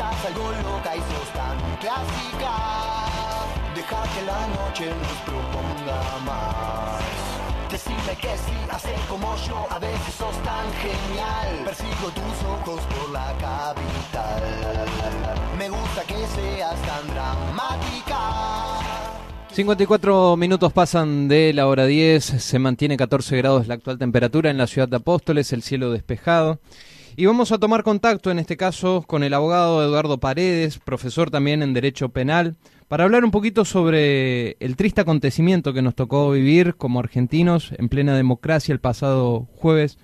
Estás algo loca y sos tan clásica. Deja que la noche nos proponga más. Decime que sí, hacer como yo, a veces sos tan genial. Persigo tus ojos por la capital. Me gusta que seas tan dramática. 54 minutos pasan de la hora 10, se mantiene 14 grados la actual temperatura en la ciudad de Apóstoles, el cielo despejado. Y vamos a tomar contacto en este caso con el abogado Eduardo Paredes, profesor también en Derecho Penal, para hablar un poquito sobre el triste acontecimiento que nos tocó vivir como argentinos en plena democracia el pasado jueves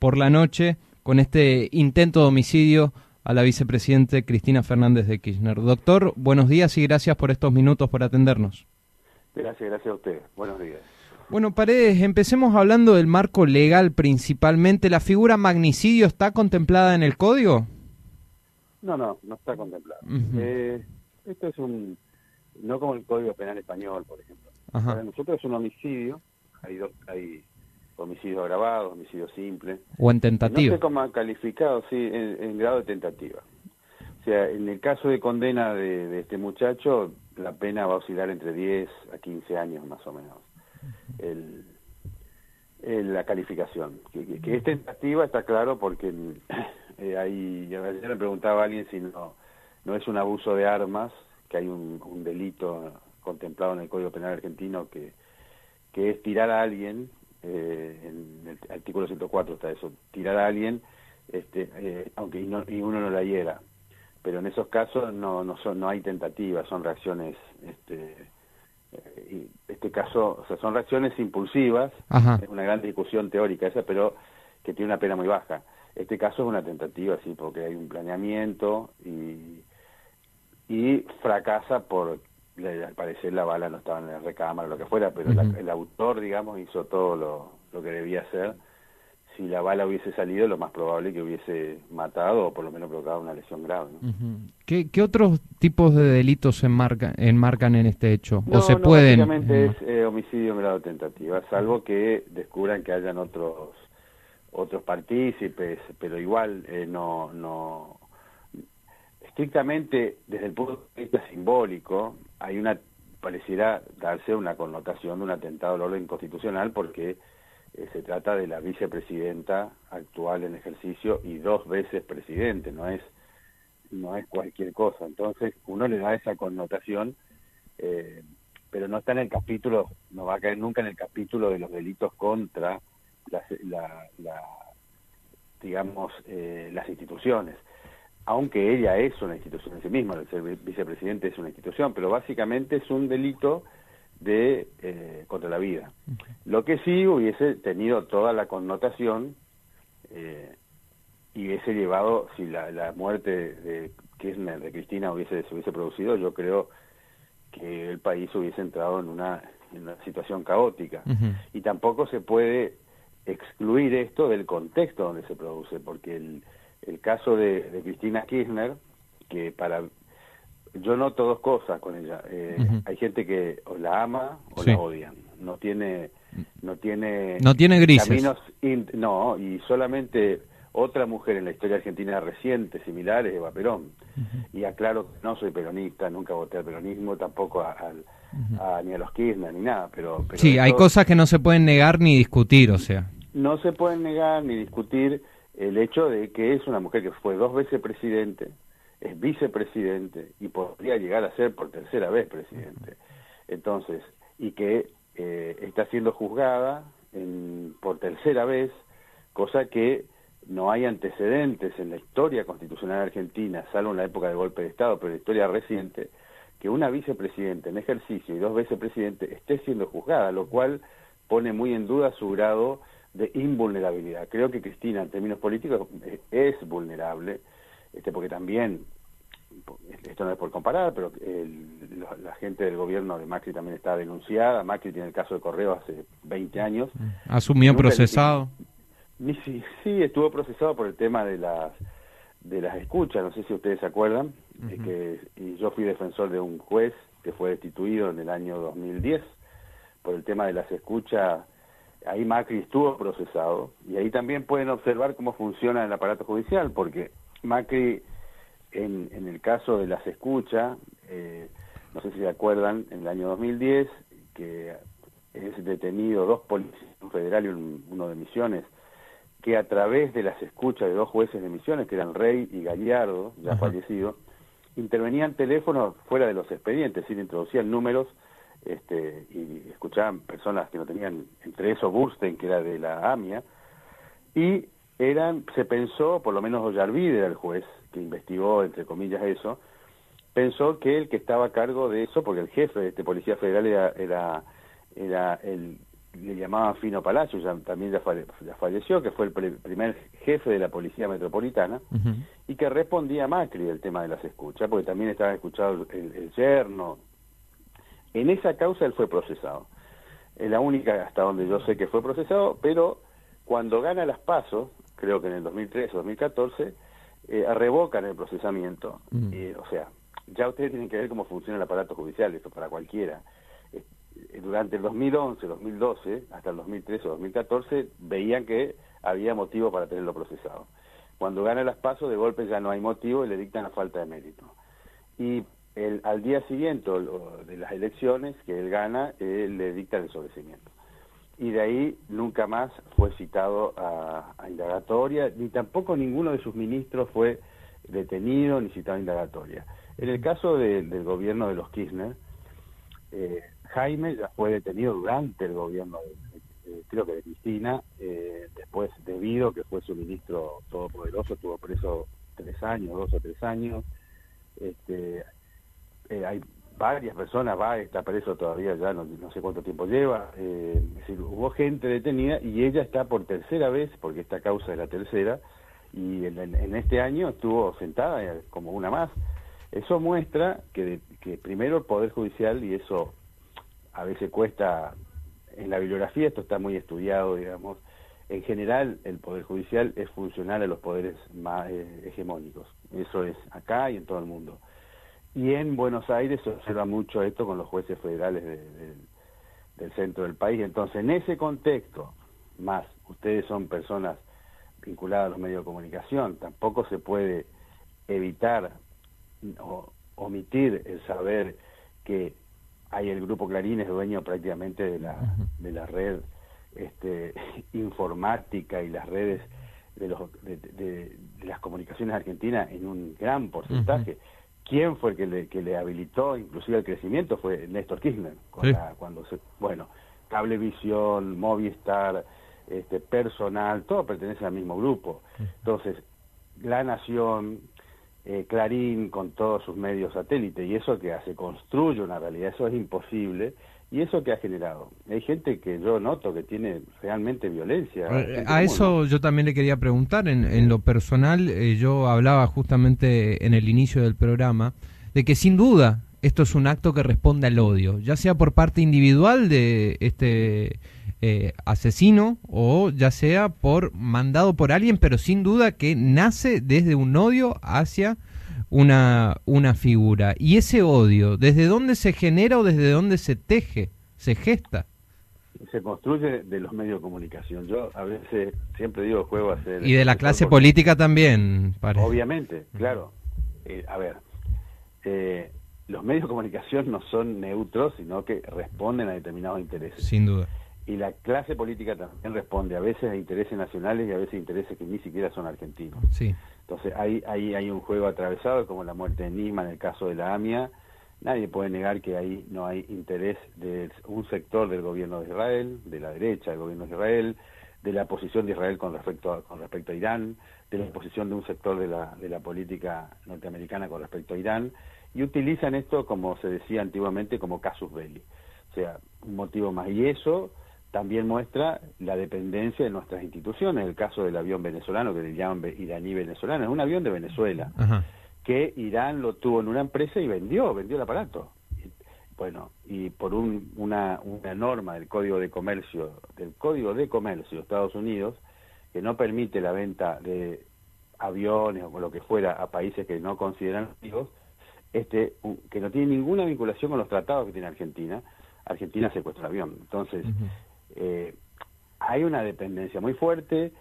por la noche con este intento de homicidio a la vicepresidente Cristina Fernández de Kirchner. Doctor, buenos días y gracias por estos minutos por atendernos. Gracias, gracias a usted. Buenos días. Bueno, Paredes, empecemos hablando del marco legal principalmente. ¿La figura magnicidio está contemplada en el código? No, no, no está contemplada. eh, esto es un, no como el Código Penal Español, por ejemplo. Para nosotros es un homicidio, hay dos, hay homicidio agravado, homicidio simple. O en tentativa. No sé cómo ha calificado, sí, en, grado de tentativa. O sea, en el caso de condena de, de este muchacho, la pena va a oscilar entre 10 a 15 años más o menos el, la calificación. Que, es tentativa está claro porque eh, hay, ayer me preguntaba a alguien si no, no es un abuso de armas, que hay un, delito contemplado en el Código Penal argentino que, que es tirar a alguien, eh, en el artículo 104 está eso, tirar a alguien este, eh, aunque y, y uno no la hiera. Pero en esos casos no, no, son, no hay tentativas, son reacciones este, eh, este caso, o sea, son reacciones impulsivas, es una gran discusión teórica esa, pero que tiene una pena muy baja. Este caso es una tentativa, sí, porque hay un planeamiento y, y fracasa por, al parecer la bala no estaba en la recámara, lo que fuera, pero el autor, digamos, hizo todo lo, lo que debía hacer si la bala hubiese salido, lo más probable es que hubiese matado o por lo menos provocado una lesión grave. ¿Qué, otros tipos de delitos se enmarcan, enmarcan en este hecho? ¿O se no, pueden...? Básicamente es eh, homicidio en grado de tentativa, salvo que descubran que hayan otros otros partícipes, pero igual eh, no, no... Estrictamente, desde el punto de vista simbólico, hay una pareciera darse una connotación de un atentado al orden constitucional porque eh, se trata de la vicepresidenta actual en ejercicio y dos veces presidente, no es no es cualquier cosa. Entonces uno le da esa connotación, eh, pero no está en el capítulo, no va a caer nunca en el capítulo de los delitos contra la, digamos, eh, las instituciones. Aunque ella es una institución en sí misma, el ser vicepresidente es una institución, pero básicamente es un delito de eh, contra la vida. Lo que sí hubiese tenido toda la connotación eh, y hubiese llevado, si la, la muerte de Kirchner, de Cristina hubiese, se hubiese producido, yo creo que el país hubiese entrado en una, en una situación caótica. Y tampoco se puede excluir esto del contexto donde se produce, porque el, el caso de, de Cristina Kirchner, que para yo noto dos cosas con ella. Eh, hay gente que o la ama o la odian. No tiene, no tiene, no tiene grises. Caminos no, y solamente otra mujer en la historia argentina reciente similar es Eva Perón. Y aclaro que no soy peronista, nunca voté al peronismo, tampoco a, ni a los Kirchner ni nada. Pero, sí, hay cosas que no se pueden negar ni discutir, o sea. No se pueden negar ni discutir el hecho de que es una mujer que fue dos veces presidente es vicepresidente y podría llegar a ser por tercera vez presidente. Entonces, y que eh, está siendo juzgada en, por tercera vez, cosa que no hay antecedentes en la historia constitucional argentina, salvo en la época del golpe de Estado, pero en la historia reciente, que una vicepresidenta en ejercicio y dos vicepresidentes esté siendo juzgada, lo cual pone muy en duda su grado de invulnerabilidad. Creo que Cristina, en términos políticos, es vulnerable, este, porque también, esto no es por comparar, pero la gente del gobierno de Macri también está denunciada, Macri tiene el caso de Correo hace 20 años. ¿Asumió procesado? sí, sí, estuvo procesado por el tema de las de las escuchas, no sé si ustedes se acuerdan, que y yo fui defensor de un juez que fue destituido en el año 2010 por el tema de las escuchas, ahí Macri estuvo procesado y ahí también pueden observar cómo funciona el aparato judicial, porque Macri en, en el caso de las escuchas, eh, no sé si se acuerdan, en el año 2010, que es detenido dos policías, un federal y uno de Misiones, que a través de las escuchas de dos jueces de Misiones, que eran Rey y Gallardo, ya fallecido, intervenían teléfonos fuera de los expedientes, es decir, introducían números este, y escuchaban personas que no tenían, entre eso Burstein, que era de la AMIA, y eran, se pensó, por lo menos Ollarvide era el juez que investigó, entre comillas, eso, pensó que el que estaba a cargo de eso, porque el jefe de este policía federal era, era, era el, le llamaban Fino Palacio, ya, también ya, falleció, que fue el primer jefe de la policía metropolitana, y que respondía a Macri del tema de las escuchas, porque también estaba escuchado el, el yerno. En esa causa él fue procesado. Es la única hasta donde yo sé que fue procesado, pero cuando gana las pasos, creo que en el 2013 o 2014, eh, revocan el procesamiento. Eh, o sea, ya ustedes tienen que ver cómo funciona el aparato judicial, esto para cualquiera. Eh, durante el 2011, 2012, hasta el 2013 o 2014, veían que había motivo para tenerlo procesado. Cuando gana las pasos, de golpe ya no hay motivo y le dictan la falta de mérito. Y el, al día siguiente de las elecciones que él gana, le dictan el sobrecimiento y de ahí nunca más fue citado a, indagatoria, ni tampoco ninguno de sus ministros fue detenido ni citado a indagatoria. En el caso del gobierno de los Kirchner, eh, Jaime ya fue detenido durante el gobierno, de, creo que de Cristina, eh, después debido que fue su ministro todopoderoso, estuvo preso tres años, dos o tres años. Este, eh, hay varias personas, va, está preso todavía ya, no, sé cuánto tiempo lleva, eh, es decir, hubo gente detenida y ella está por tercera vez, porque esta causa es la tercera, y en, este año estuvo sentada eh, como una más. Eso muestra que, que primero el Poder Judicial, y eso a veces cuesta, en la bibliografía esto está muy estudiado, digamos, en general el Poder Judicial es funcional a los poderes más eh, hegemónicos, eso es acá y en todo el mundo y en Buenos Aires se observa mucho esto con los jueces federales del centro del país. Entonces, en ese contexto, más ustedes son personas vinculadas a los medios de comunicación, tampoco se puede evitar o omitir el saber que hay el grupo Clarín es dueño prácticamente de la, de la red este, informática y las redes de, los, de, las comunicaciones argentinas en un gran porcentaje quién fue el que le, que le habilitó inclusive el crecimiento fue Néstor Kirchner cuando se bueno Cablevisión Movistar este personal todo pertenece al mismo grupo. Entonces La Nación eh, Clarín con todos sus medios satélites y eso que hace construye una realidad eso es imposible ¿Y eso que ha generado? Hay gente que yo noto que tiene realmente violencia. A eso yo también le quería preguntar. En, lo personal, eh, yo hablaba justamente en el inicio del programa de que sin duda esto es un acto que responde al odio, ya sea por parte individual de este eh, asesino o ya sea por mandado por alguien, pero sin duda que nace desde un odio hacia una, una figura. ¿Y ese odio, desde dónde se genera o desde dónde se teje, se gesta? Se construye de los medios de comunicación. Yo a veces siempre digo juego a ser... Y de la clase política también, parece. Obviamente, claro. Eh, a ver, eh, los medios de comunicación no son neutros, sino que responden a determinados intereses. Sin duda. Y la clase política también responde a veces a intereses nacionales y a veces a intereses que ni siquiera son argentinos. Sí. Entonces ahí, ahí hay un juego atravesado, como la muerte de Nima en el caso de la AMIA. Nadie puede negar que ahí no hay interés de un sector del gobierno de Israel, de la derecha del gobierno de Israel, de la posición de Israel con respecto a, con respecto a Irán, de la posición de un sector de la, de la política norteamericana con respecto a Irán, y utilizan esto, como se decía antiguamente, como casus belli. O sea, un motivo más. Y eso también muestra la dependencia de nuestras instituciones. El caso del avión venezolano, que le llaman iraní venezolano, es un avión de Venezuela, que Irán lo tuvo en una empresa y vendió, vendió el aparato. Bueno, y por una, una norma del Código de Comercio, del Código de Comercio de Estados Unidos, que no permite la venta de aviones o lo que fuera a países que no consideran amigos, este, que no tiene ninguna vinculación con los tratados que tiene Argentina, Argentina secuestra el avión. Entonces, eh, hay una dependencia muy fuerte.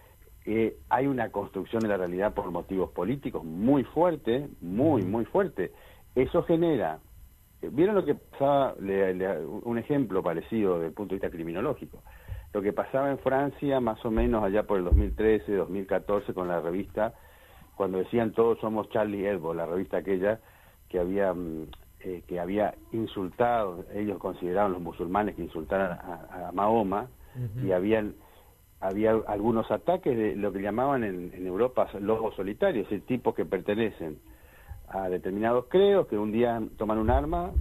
eh, hay una construcción de la realidad por motivos políticos muy fuerte, muy, muy fuerte. Eso genera, eh, ¿vieron lo que pasaba? un ejemplo parecido desde el punto de vista criminológico. Lo que pasaba en Francia más o menos allá por el 2013, 2014 con la revista, cuando decían todos somos Charlie Hebdo, la revista aquella que había mm, eh, que había insultado, ellos consideraban los musulmanes que insultaran a, Mahoma y habían había algunos ataques de lo que llamaban en, Europa lobos solitarios, el tipos que pertenecen a determinados creos, que un día toman un arma,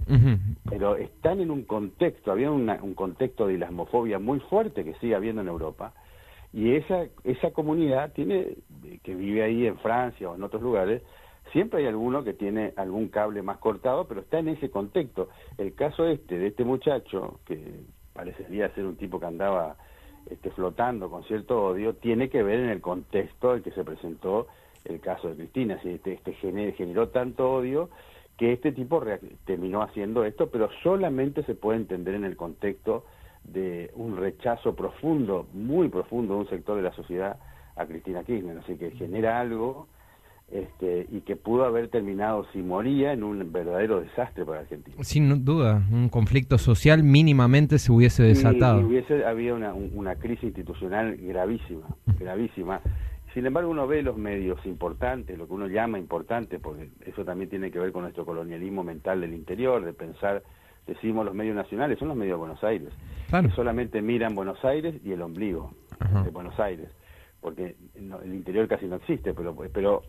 pero están en un contexto, había un contexto de islamofobia muy fuerte que sigue habiendo en Europa, y esa, esa comunidad tiene, que vive ahí en Francia o en otros lugares, siempre hay alguno que tiene algún cable más cortado, pero está en ese contexto. El caso este, de este muchacho, que parecería ser un tipo que andaba este, flotando con cierto odio, tiene que ver en el contexto en que se presentó el caso de Cristina. Si este, este generó, tanto odio que este tipo terminó haciendo esto, pero solamente se puede entender en el contexto de un rechazo profundo, muy profundo de un sector de la sociedad a Cristina Kirchner. Así que genera algo este, y que pudo haber terminado, si moría, en un verdadero desastre para Argentina. Sin duda, un conflicto social mínimamente se hubiese desatado. Y, hubiese habido una, una, crisis institucional gravísima, gravísima. Sin embargo, uno ve los medios importantes, lo que uno llama importante, porque eso también tiene que ver con nuestro colonialismo mental del interior, de pensar, decimos los medios nacionales, son los medios de Buenos Aires, que solamente miran Buenos Aires y el ombligo de Buenos Aires, porque el interior casi no existe, pero, pero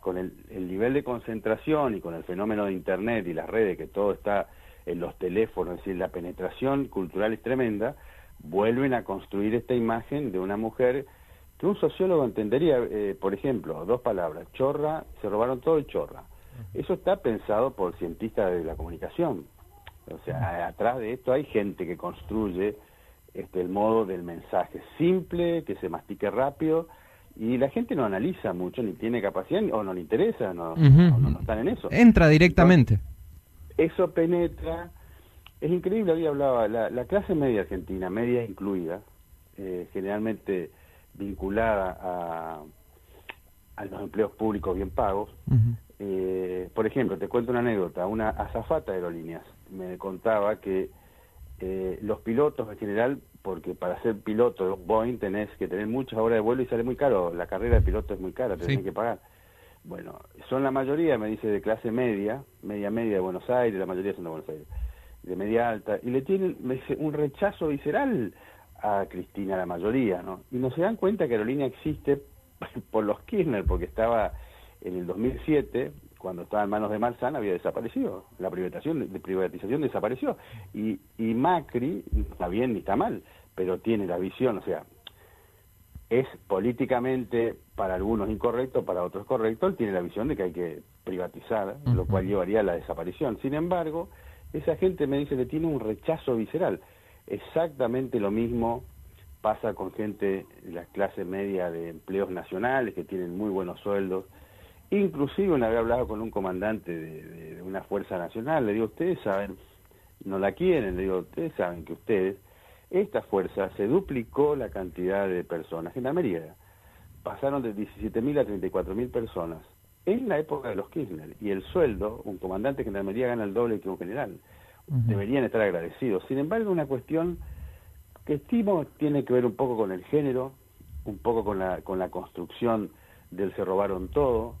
con el, nivel de concentración y con el fenómeno de Internet y las redes, que todo está en los teléfonos, es decir, la penetración cultural es tremenda, vuelven a construir esta imagen de una mujer que un sociólogo entendería, eh, por ejemplo, dos palabras, chorra, se robaron todo el chorra. Eso está pensado por cientistas de la comunicación. O sea, atrás de esto hay gente que construye este, el modo del mensaje simple, que se mastique rápido, y la gente no analiza mucho, ni tiene capacidad, o no le interesa, no, no, están en eso. Entra directamente. eso penetra, es increíble, había hablaba, la, la clase media argentina, media incluida, eh, generalmente vinculada a, a los empleos públicos bien pagos. eh, por ejemplo, te cuento una anécdota, una azafata de aerolíneas me contaba que eh, los pilotos en general porque para ser piloto de un Boeing tenés que tener muchas horas de vuelo y sale muy caro. La carrera de piloto es muy cara, te que pagar. Bueno, son la mayoría, me dice, de clase media, media media de Buenos Aires, la mayoría son de Buenos Aires, de media alta, y le tienen, me dice, un rechazo visceral a Cristina, la mayoría, ¿no? Y no se dan cuenta que Aerolínea existe por los Kirchner, porque estaba en el 2007, cuando estaba en manos de Marzán, había desaparecido. La privatización, de privatización desapareció. Y, y Macri, está bien ni está mal, pero tiene la visión, o sea, es políticamente para algunos incorrecto, para otros correcto, él tiene la visión de que hay que privatizar, lo cual llevaría a la desaparición. Sin embargo, esa gente me dice que tiene un rechazo visceral. Exactamente lo mismo pasa con gente de la clase media de empleos nacionales que tienen muy buenos sueldos. Inclusive una vez hablado con un comandante de, de una fuerza nacional, le digo, ustedes saben, no la quieren, le digo, ustedes saben que ustedes esta fuerza se duplicó la cantidad de personas. Gendarmería pasaron de 17.000 a 34.000 personas en la época de los Kirchner. Y el sueldo, un comandante de gendarmería gana el doble que un general. Deberían estar agradecidos. Sin embargo, una cuestión que estimo tiene que ver un poco con el género, un poco con la, con la construcción del se robaron todo,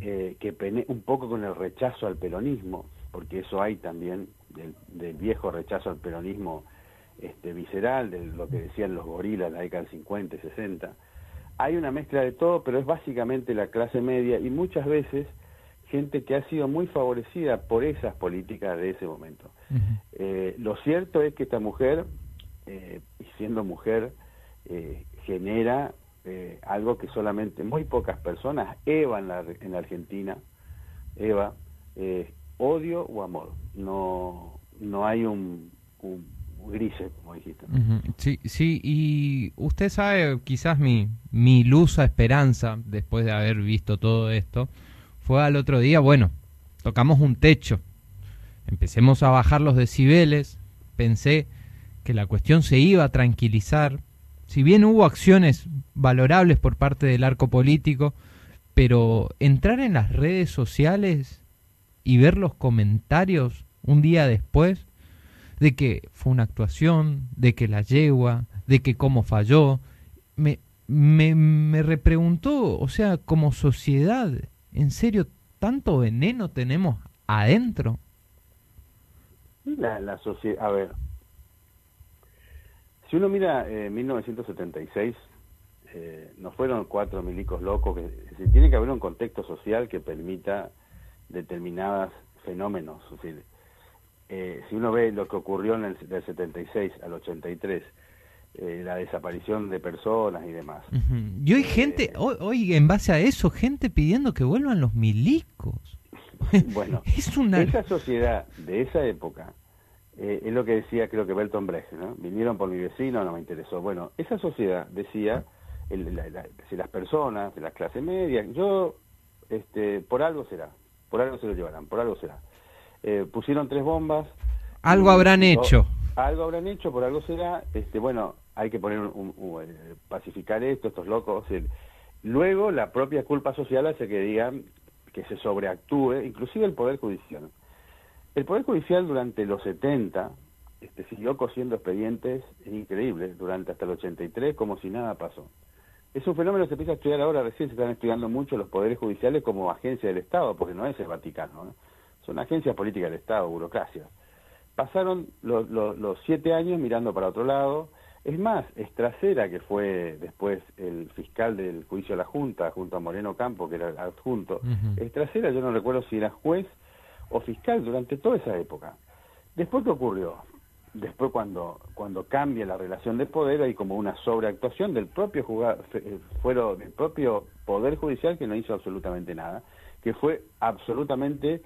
eh, que un poco con el rechazo al peronismo, porque eso hay también, del, del viejo rechazo al peronismo este, visceral de lo que decían los gorilas en la década del 50 y 60. Hay una mezcla de todo, pero es básicamente la clase media y muchas veces gente que ha sido muy favorecida por esas políticas de ese momento. Eh, lo cierto es que esta mujer, eh, siendo mujer, eh, genera eh, algo que solamente muy pocas personas, Eva en la, en la Argentina, Eva, odio o amor. No, no hay un grises, como dijiste. Sí, sí, y usted sabe, quizás mi, mi luz a esperanza, después de haber visto todo esto, fue al otro día, bueno, tocamos un techo, empecemos a bajar los decibeles, pensé que la cuestión se iba a tranquilizar, si bien hubo acciones valorables por parte del arco político, pero entrar en las redes sociales y ver los comentarios un día después de que fue una actuación, de que la yegua, de que cómo falló, me, me, me repreguntó, o sea, como sociedad, ¿en serio tanto veneno tenemos adentro? La, la sociedad, a ver, si uno mira eh, 1976, eh, no fueron cuatro milicos locos, que, tiene que haber un contexto social que permita determinados fenómenos. eh, si uno ve lo que ocurrió en el, del 76 al 83, eh, la desaparición de personas y demás. Uh -huh. Y hoy gente, hoy, hoy, en base a eso, gente pidiendo que vuelvan los milicos. bueno, es una... esa sociedad de esa época eh, es lo que decía creo que Belton Brecht, ¿no? Vinieron por mi vecino, no me interesó. Bueno, esa sociedad decía, el, la, la, si las personas de la clase media, yo, este, por algo será, por algo se lo llevarán, por algo será. Eh, pusieron tres bombas. Algo y, habrán hecho. Algo habrán hecho, por algo será. Este, bueno, hay que poner un, un, un eh, pacificar esto, estos locos. El, luego la propia culpa social hace que digan que se sobreactúe, inclusive el Poder Judicial. El Poder Judicial durante los 70 este, siguió cosiendo expedientes increíbles, durante hasta el 83, como si nada pasó. Es un fenómeno que se empieza a estudiar ahora, recién se están estudiando mucho los poderes judiciales como agencia del Estado, porque no es el Vaticano, ¿no? son agencias políticas del Estado, burocracia. Pasaron los, los, los siete años mirando para otro lado, es más, Estracera, que fue después el fiscal del juicio de la Junta, junto a Moreno Campo, que era el adjunto, uh -huh. Estracera, yo no recuerdo si era juez o fiscal durante toda esa época. Después, ¿qué ocurrió? Después, cuando, cuando cambia la relación de poder, hay como una sobreactuación del propio, jugador, fueron, del propio Poder Judicial que no hizo absolutamente nada, que fue absolutamente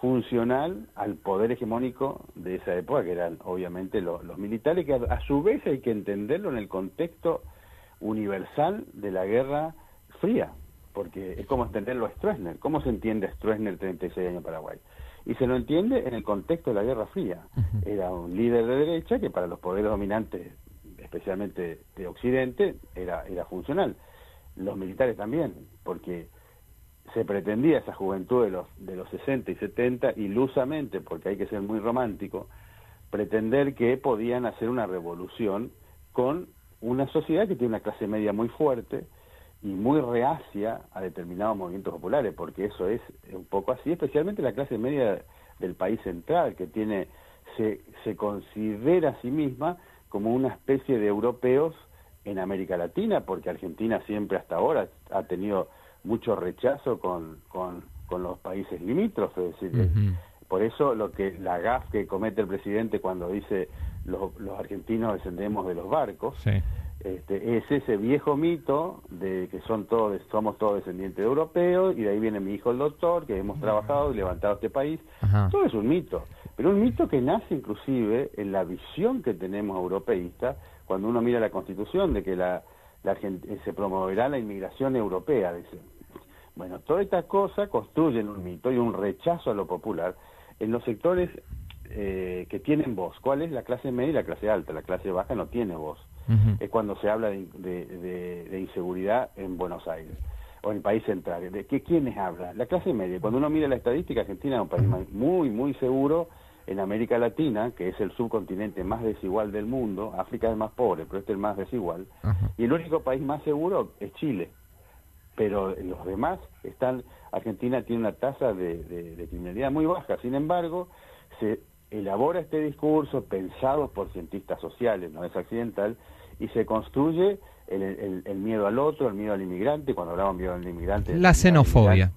funcional al poder hegemónico de esa época, que eran obviamente los, militares, que a, a, su vez hay que entenderlo en el contexto universal de la Guerra Fría, porque es como entenderlo a Stroessner. ¿Cómo se entiende Stroessner 36 años Paraguay? Y se lo entiende en el contexto de la Guerra Fría. Era un líder de derecha que para los poderes dominantes, especialmente de Occidente, era, era funcional. Los militares también, porque se pretendía esa juventud de los, de los 60 y 70, ilusamente, porque hay que ser muy romántico, pretender que podían hacer una revolución con una sociedad que tiene una clase media muy fuerte y muy reacia a determinados movimientos populares, porque eso es un poco así, especialmente la clase media del país central, que tiene se, se considera a sí misma como una especie de europeos en América Latina, porque Argentina siempre hasta ahora ha tenido mucho rechazo con, con, con los países limítrofes. Es decir, uh -huh. Por eso lo que la gaf que comete el presidente cuando dice los, los argentinos descendemos de los barcos, sí. Este, es ese viejo mito de que son todos, somos todos descendientes de europeos y de ahí viene mi hijo el doctor, que hemos trabajado y levantado este país. Ajá. Todo es un mito, pero un mito que nace inclusive en la visión que tenemos europeísta cuando uno mira la constitución de que la, la se promoverá la inmigración europea, dice. Bueno, todas estas cosas construyen un mito y un rechazo a lo popular en los sectores eh, que tienen voz. ¿Cuál es la clase media y la clase alta? La clase baja no tiene voz. Uh -huh. Es cuando se habla de, de, de, de, inseguridad en Buenos Aires o en el país central. ¿De qué, quiénes hablan? La clase media. Cuando uno mira la estadística, Argentina es un país muy, muy seguro en América Latina, que es el subcontinente más desigual del mundo. África es el más pobre, pero este es el más desigual. Uh -huh. Y el único país más seguro es Chile pero los demás están, Argentina tiene una tasa de, de, de, criminalidad muy baja, sin embargo, se elabora este discurso pensado por cientistas sociales, no es accidental, y se construye el, el, el miedo al otro, el miedo al inmigrante, cuando hablamos de miedo al inmigrante... La xenofobia.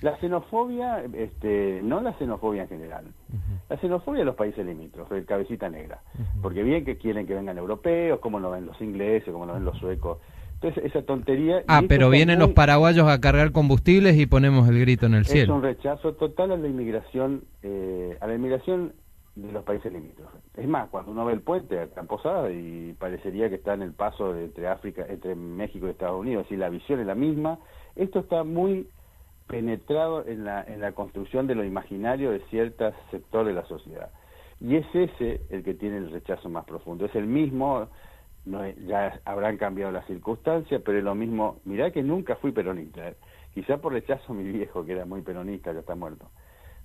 La xenofobia, este, no la xenofobia en general, uh -huh. la xenofobia de los países limítrofes, el cabecita negra, uh -huh. porque bien que quieren que vengan europeos, como lo ven los ingleses, como lo ven los suecos, entonces, esa tontería... Ah, pero vienen muy... los paraguayos a cargar combustibles y ponemos el grito en el cielo. Es un rechazo total a la inmigración, eh, a la inmigración de los países limítrofes. Es más, cuando uno ve el puente en Posada y parecería que está en el paso entre África, entre México y Estados Unidos, y la visión es la misma, esto está muy penetrado en la, en la construcción de lo imaginario de ciertos sectores de la sociedad. Y es ese el que tiene el rechazo más profundo. Es el mismo no ya habrán cambiado las circunstancias, pero es lo mismo, mirá que nunca fui peronista, ¿eh? quizá por rechazo a mi viejo, que era muy peronista, ya está muerto,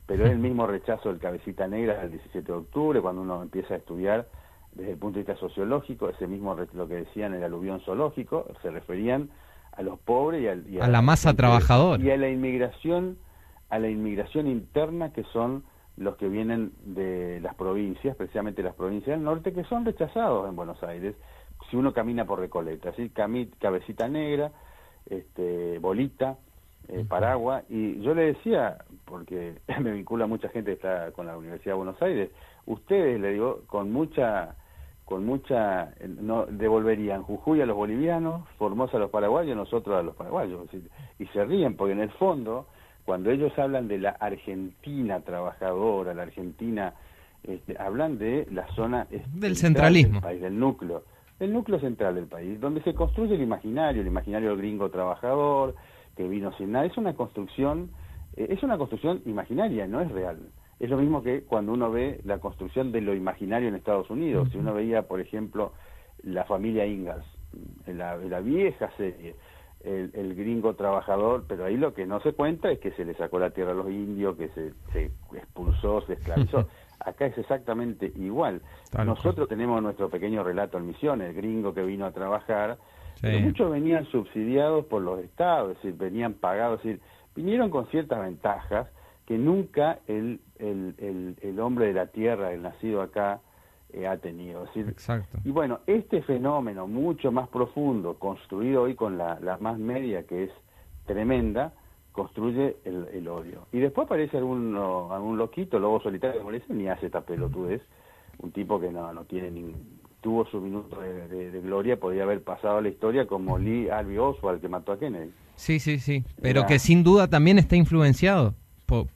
pero es el mismo rechazo del cabecita negra del 17 de octubre, cuando uno empieza a estudiar desde el punto de vista sociológico, ese mismo lo que decían el aluvión zoológico, se referían a los pobres y, a, la masa trabajadora y a la inmigración, a la inmigración interna que son los que vienen de las provincias, especialmente las provincias del norte, que son rechazados en Buenos Aires si uno camina por Recoleta, ¿sí? cabecita negra, este, bolita, eh, Paragua, y yo le decía, porque me vincula mucha gente que está con la Universidad de Buenos Aires, ustedes, le digo, con mucha, con mucha, no devolverían Jujuy a los bolivianos, Formosa a los paraguayos, nosotros a los paraguayos, y se ríen, porque en el fondo, cuando ellos hablan de la Argentina trabajadora, la Argentina, este, hablan de la zona del centralismo, del país, del núcleo el núcleo central del país, donde se construye el imaginario, el imaginario del gringo trabajador, que vino sin nada. Es una construcción, eh, es una construcción imaginaria, no es real. Es lo mismo que cuando uno ve la construcción de lo imaginario en Estados Unidos. Si uno veía, por ejemplo, la familia Ingalls, en la, la vieja serie, el, el, gringo trabajador, pero ahí lo que no se cuenta es que se le sacó la tierra a los indios, que se, se expulsó, se esclavizó. acá es exactamente igual. Nosotros tenemos nuestro pequeño relato en misión, el gringo que vino a trabajar, pero muchos venían subsidiados por los estados, es decir, venían pagados, es decir, vinieron con ciertas ventajas que nunca el, el, el, hombre de la tierra, el nacido acá, eh, ha tenido. decir, Exacto. Y bueno, este fenómeno mucho más profundo, construido hoy con la, la más media, que es tremenda, construye el, odio. Y después aparece algún, algún loquito, lobo solitario, como dicen, y hace esta pelotudez. Un tipo que no, no tiene ni, tuvo su minuto de, gloria, podría haber pasado a la historia como Lee Harvey Oswald, que mató a Kennedy. Sí, sí, sí, pero que sin duda también está influenciado por,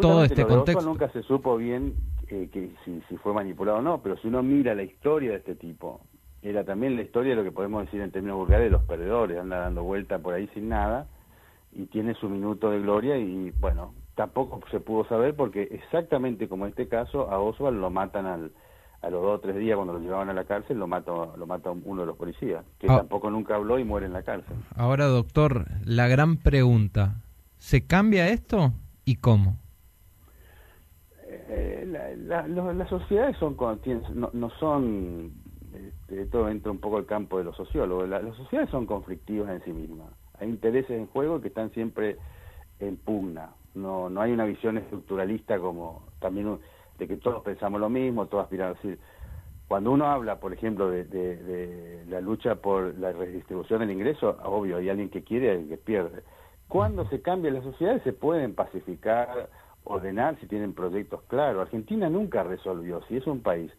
todo este contexto. nunca se supo bien eh, que si, si fue manipulado o no, pero si uno mira la historia de este tipo, era también la historia de lo que podemos decir en términos vulgares de los perdedores, anda dando vuelta por ahí sin nada, y tiene su minuto de gloria y bueno, tampoco se pudo saber porque exactamente como en este caso a Oswald lo matan al, a los dos o tres días cuando lo llevaban a la cárcel lo mata, lo mata uno de los policías, que ah. tampoco nunca habló y muere en la cárcel. Ahora doctor, la gran pregunta, ¿se cambia esto y cómo? Eh, las sociedades son no, no son esto entra un poco al campo de los sociólogos las sociedades son conflictivas en sí mismas hay intereses en juego que están siempre en pugna. No, no hay una visión estructuralista como también de que todos pensamos lo mismo, todos aspiramos. decir, cuando uno habla, por ejemplo, de, de, la lucha por la redistribución del ingreso, obvio, hay alguien que quiere y alguien que pierde. Cuando se cambia la sociedad se pueden pacificar, ordenar si tienen proyectos claros. Argentina nunca resolvió si es un país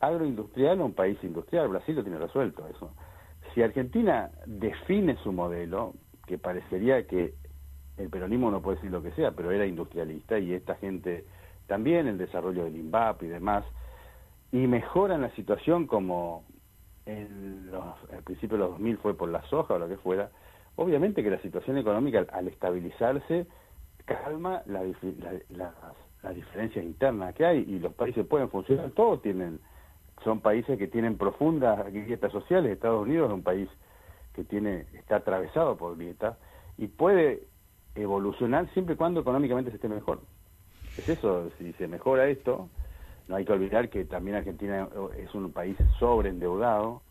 agroindustrial o un país industrial. Brasil lo tiene resuelto eso si Argentina define su modelo, que parecería que el peronismo no puede decir lo que sea, pero era industrialista y esta gente también, el desarrollo del INVAP y demás, y mejoran la situación como en los, al principio de los 2000 fue por la soja o lo que fuera, obviamente que la situación económica al estabilizarse calma la, las diferencias internas que hay y los países pueden funcionar, todos tienen son países que tienen profundas grietas sociales. Estados Unidos es un país que tiene está atravesado por grietas y puede evolucionar siempre y cuando económicamente se esté mejor. Es eso, si se mejora esto, no hay que olvidar que también Argentina es un país sobreendeudado.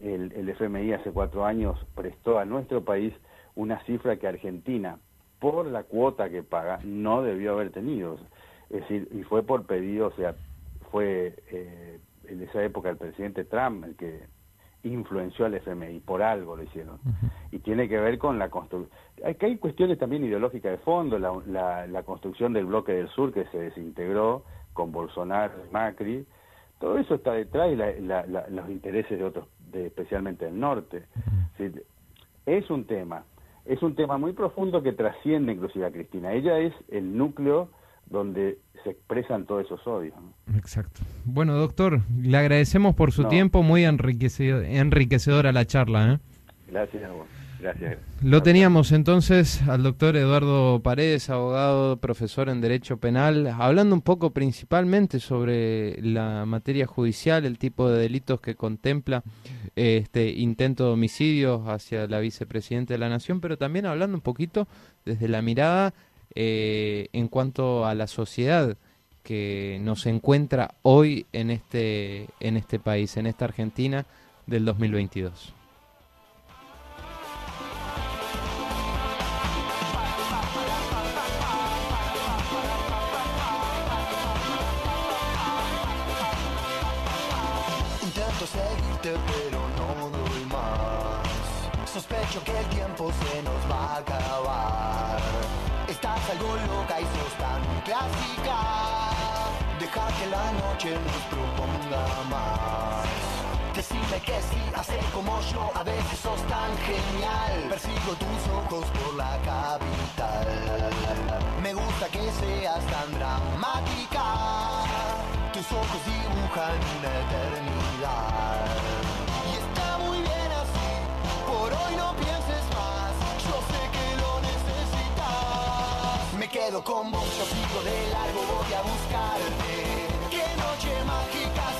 El, el FMI hace cuatro años prestó a nuestro país una cifra que Argentina, por la cuota que paga, no debió haber tenido. Es decir, y fue por pedido, o sea, fue eh, en esa época el presidente Trump el que influenció al FMI, por algo lo hicieron. Y tiene que ver con la construcción. Hay, hay cuestiones también ideológicas de fondo, la, la, construcción del bloque del sur que se desintegró con Bolsonaro y Macri. Todo eso está detrás y los intereses de otros, de, especialmente del norte. es un tema, es un tema muy profundo que trasciende inclusive a Cristina. Ella es el núcleo donde se expresan todos esos odios. Exacto. Bueno, doctor, le agradecemos por su tiempo, muy enriquecedora la charla. ¿eh? Gracias a vos. Gracias. Lo teníamos entonces al doctor Eduardo Paredes, abogado, profesor en Derecho Penal, hablando un poco principalmente sobre la materia judicial, el tipo de delitos que contempla este intento de homicidio hacia la vicepresidenta de la Nación, pero también hablando un poquito desde la mirada eh, en cuanto a la sociedad que nos encuentra hoy en este, en este país, en esta Argentina del 2022. Intento seguirte pero no doy más Sospecho que el tiempo se nos va a acabar Estás algo loca y sos tan clásica. Deja que la noche nos proponga más. Decime que sí, hacer como yo, a veces sos tan genial. Persigo tus ojos por la capital. Me gusta que seas tan dramática. Tus ojos dibujan una eternidad. Y está muy bien así, por hoy no pienses quedo con vos, yo sigo de largo, voy a buscarte. Qué noche mágica